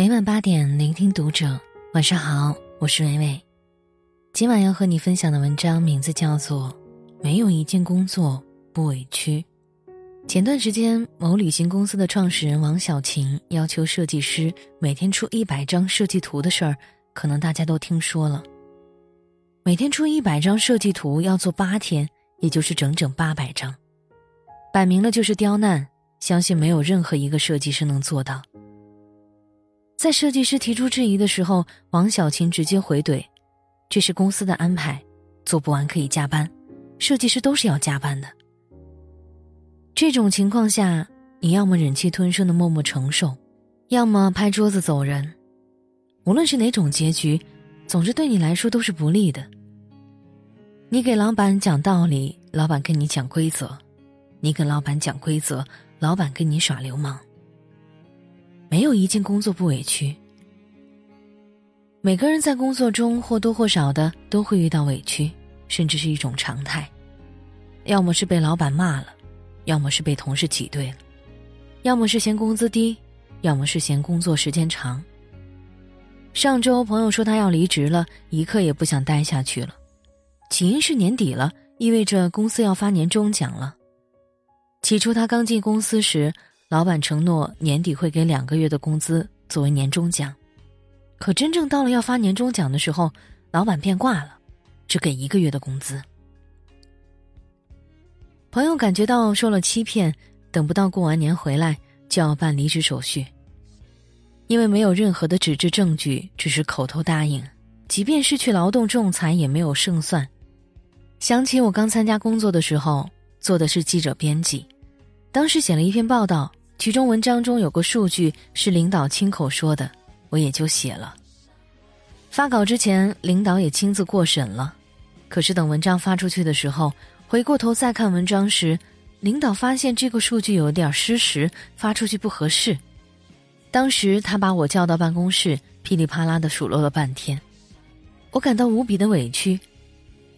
每晚八点，聆听读者。晚上好，我是伟伟。今晚要和你分享的文章名字叫做《没有一件工作不委屈》。前段时间，某旅行公司的创始人王小晴要求设计师每天出一百张设计图的事儿，可能大家都听说了。每天出一百张设计图，要做八天，也就是整整八百张，摆明了就是刁难。相信没有任何一个设计师能做到。在设计师提出质疑的时候，王小琴直接回怼：“这是公司的安排，做不完可以加班，设计师都是要加班的。”这种情况下，你要么忍气吞声的默默承受，要么拍桌子走人。无论是哪种结局，总之对你来说都是不利的。你给老板讲道理，老板跟你讲规则；你跟老板讲规则。老板跟你耍流氓，没有一件工作不委屈。每个人在工作中或多或少的都会遇到委屈，甚至是一种常态。要么是被老板骂了，要么是被同事挤兑了，要么是嫌工资低，要么是嫌工作时间长。上周朋友说他要离职了，一刻也不想待下去了。起因是年底了，意味着公司要发年终奖了。起初，他刚进公司时，老板承诺年底会给两个月的工资作为年终奖，可真正到了要发年终奖的时候，老板变卦了，只给一个月的工资。朋友感觉到受了欺骗，等不到过完年回来就要办离职手续，因为没有任何的纸质证据，只是口头答应，即便是去劳动仲裁也没有胜算。想起我刚参加工作的时候。做的是记者编辑，当时写了一篇报道，其中文章中有个数据是领导亲口说的，我也就写了。发稿之前，领导也亲自过审了，可是等文章发出去的时候，回过头再看文章时，领导发现这个数据有点失实，发出去不合适。当时他把我叫到办公室，噼里啪啦的数落了半天，我感到无比的委屈。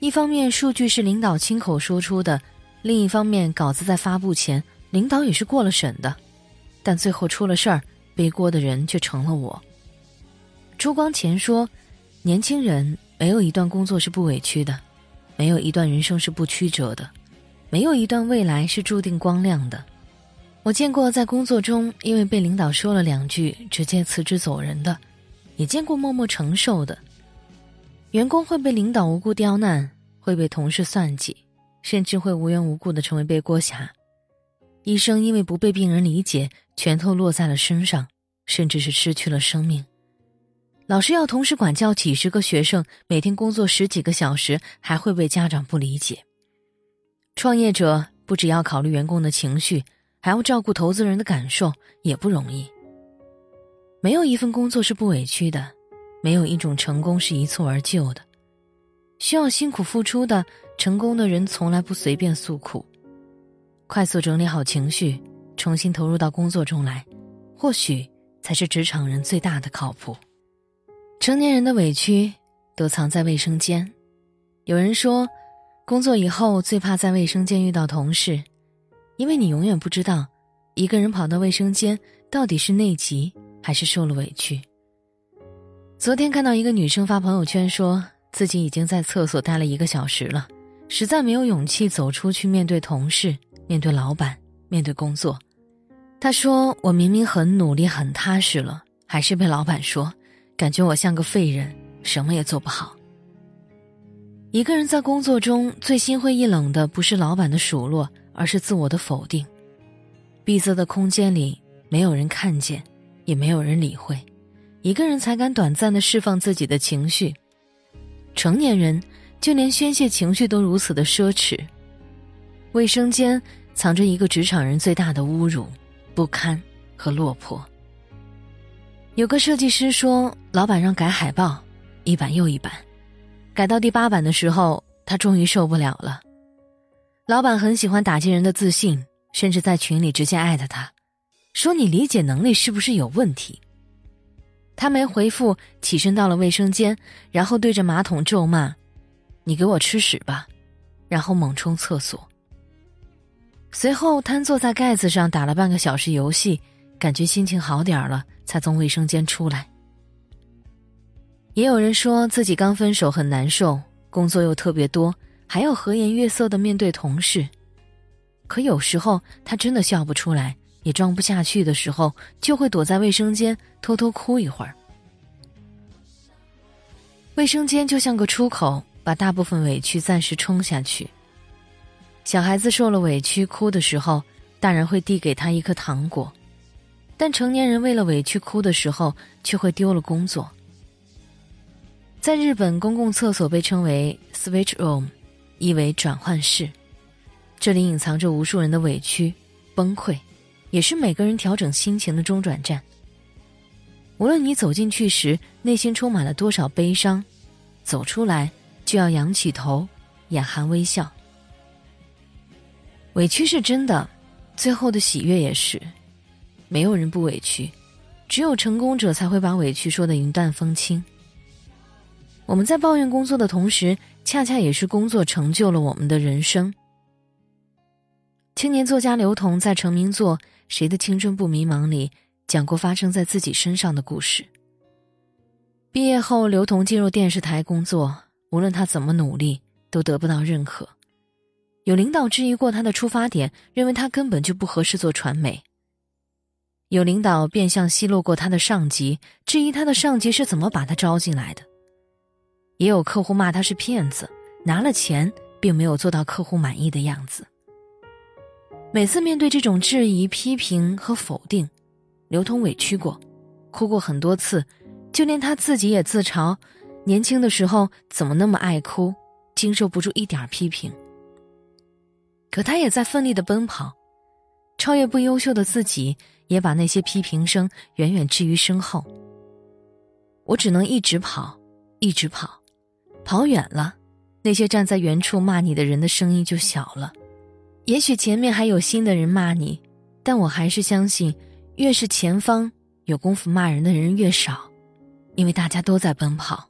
一方面，数据是领导亲口说出的。另一方面，稿子在发布前，领导也是过了审的，但最后出了事儿，背锅的人却成了我。朱光潜说：“年轻人没有一段工作是不委屈的，没有一段人生是不曲折的，没有一段未来是注定光亮的。”我见过在工作中因为被领导说了两句直接辞职走人的，也见过默默承受的。员工会被领导无故刁难，会被同事算计。甚至会无缘无故的成为背锅侠，医生因为不被病人理解，拳头落在了身上，甚至是失去了生命。老师要同时管教几十个学生，每天工作十几个小时，还会被家长不理解。创业者不只要考虑员工的情绪，还要照顾投资人的感受，也不容易。没有一份工作是不委屈的，没有一种成功是一蹴而就的，需要辛苦付出的。成功的人从来不随便诉苦，快速整理好情绪，重新投入到工作中来，或许才是职场人最大的靠谱。成年人的委屈都藏在卫生间。有人说，工作以后最怕在卫生间遇到同事，因为你永远不知道，一个人跑到卫生间到底是内急还是受了委屈。昨天看到一个女生发朋友圈，说自己已经在厕所待了一个小时了。实在没有勇气走出去面对同事、面对老板、面对工作。他说：“我明明很努力、很踏实了，还是被老板说，感觉我像个废人，什么也做不好。”一个人在工作中最心灰意冷的，不是老板的数落，而是自我的否定。闭塞的空间里，没有人看见，也没有人理会，一个人才敢短暂的释放自己的情绪。成年人。就连宣泄情绪都如此的奢侈，卫生间藏着一个职场人最大的侮辱、不堪和落魄。有个设计师说，老板让改海报，一版又一版，改到第八版的时候，他终于受不了了。老板很喜欢打击人的自信，甚至在群里直接艾特他，说你理解能力是不是有问题？他没回复，起身到了卫生间，然后对着马桶咒骂。你给我吃屎吧，然后猛冲厕所。随后瘫坐在盖子上打了半个小时游戏，感觉心情好点了，才从卫生间出来。也有人说自己刚分手很难受，工作又特别多，还要和颜悦色的面对同事。可有时候他真的笑不出来，也装不下去的时候，就会躲在卫生间偷偷哭一会儿。卫生间就像个出口，把大部分委屈暂时冲下去。小孩子受了委屈哭的时候，大人会递给他一颗糖果，但成年人为了委屈哭的时候，却会丢了工作。在日本，公共厕所被称为 “switch room”，意为转换室。这里隐藏着无数人的委屈、崩溃，也是每个人调整心情的中转站。无论你走进去时内心充满了多少悲伤，走出来就要仰起头，眼含微笑。委屈是真的，最后的喜悦也是。没有人不委屈，只有成功者才会把委屈说的云淡风轻。我们在抱怨工作的同时，恰恰也是工作成就了我们的人生。青年作家刘同在成名作《谁的青春不迷茫》里讲过发生在自己身上的故事。毕业后，刘同进入电视台工作，无论他怎么努力，都得不到认可。有领导质疑过他的出发点，认为他根本就不合适做传媒。有领导变相奚落过他的上级，质疑他的上级是怎么把他招进来的。也有客户骂他是骗子，拿了钱并没有做到客户满意的样子。每次面对这种质疑、批评和否定，刘通委屈过，哭过很多次，就连他自己也自嘲：年轻的时候怎么那么爱哭，经受不住一点批评。可他也在奋力的奔跑，超越不优秀的自己，也把那些批评声远远置于身后。我只能一直跑，一直跑。跑远了，那些站在原处骂你的人的声音就小了。也许前面还有新的人骂你，但我还是相信，越是前方有功夫骂人的人越少，因为大家都在奔跑。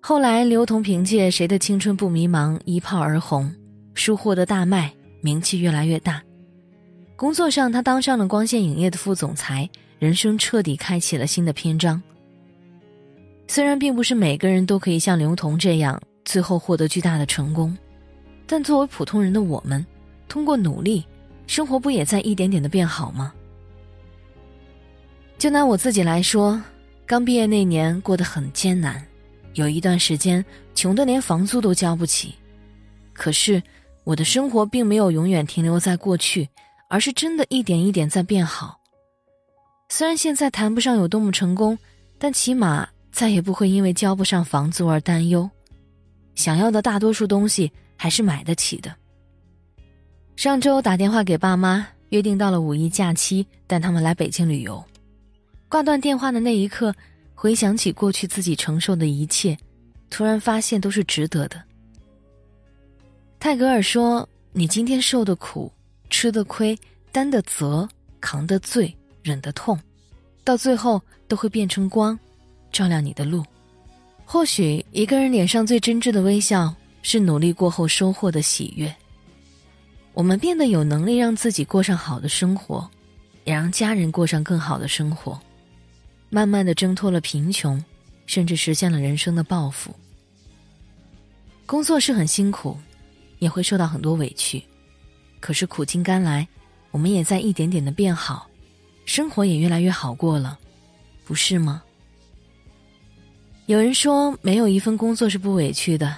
后来，刘同凭借《谁的青春不迷茫》一炮而红，书获得大卖，名气越来越大。工作上，他当上了光线影业的副总裁，人生彻底开启了新的篇章。虽然并不是每个人都可以像刘同这样最后获得巨大的成功，但作为普通人的我们，通过努力，生活不也在一点点的变好吗？就拿我自己来说，刚毕业那年过得很艰难，有一段时间穷得连房租都交不起。可是我的生活并没有永远停留在过去，而是真的一点一点在变好。虽然现在谈不上有多么成功，但起码。再也不会因为交不上房租而担忧，想要的大多数东西还是买得起的。上周打电话给爸妈，约定到了五一假期带他们来北京旅游。挂断电话的那一刻，回想起过去自己承受的一切，突然发现都是值得的。泰戈尔说：“你今天受的苦、吃的亏、担的责、扛的罪、忍的痛，到最后都会变成光。”照亮你的路，或许一个人脸上最真挚的微笑，是努力过后收获的喜悦。我们变得有能力让自己过上好的生活，也让家人过上更好的生活，慢慢的挣脱了贫穷，甚至实现了人生的抱负。工作是很辛苦，也会受到很多委屈，可是苦尽甘来，我们也在一点点的变好，生活也越来越好过了，不是吗？有人说，没有一份工作是不委屈的。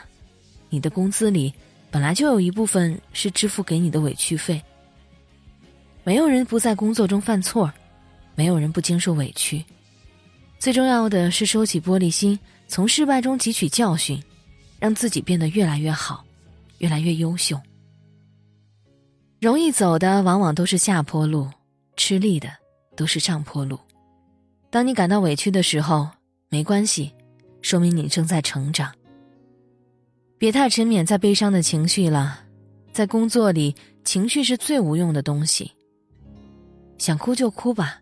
你的工资里本来就有一部分是支付给你的委屈费。没有人不在工作中犯错，没有人不经受委屈。最重要的是收起玻璃心，从失败中汲取教训，让自己变得越来越好，越来越优秀。容易走的往往都是下坡路，吃力的都是上坡路。当你感到委屈的时候，没关系。说明你正在成长。别太沉湎在悲伤的情绪了，在工作里，情绪是最无用的东西。想哭就哭吧，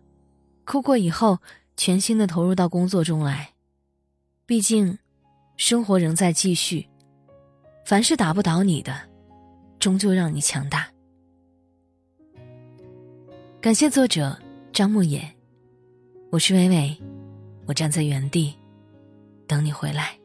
哭过以后，全心的投入到工作中来。毕竟，生活仍在继续。凡是打不倒你的，终究让你强大。感谢作者张牧野，我是伟伟，我站在原地等你回来。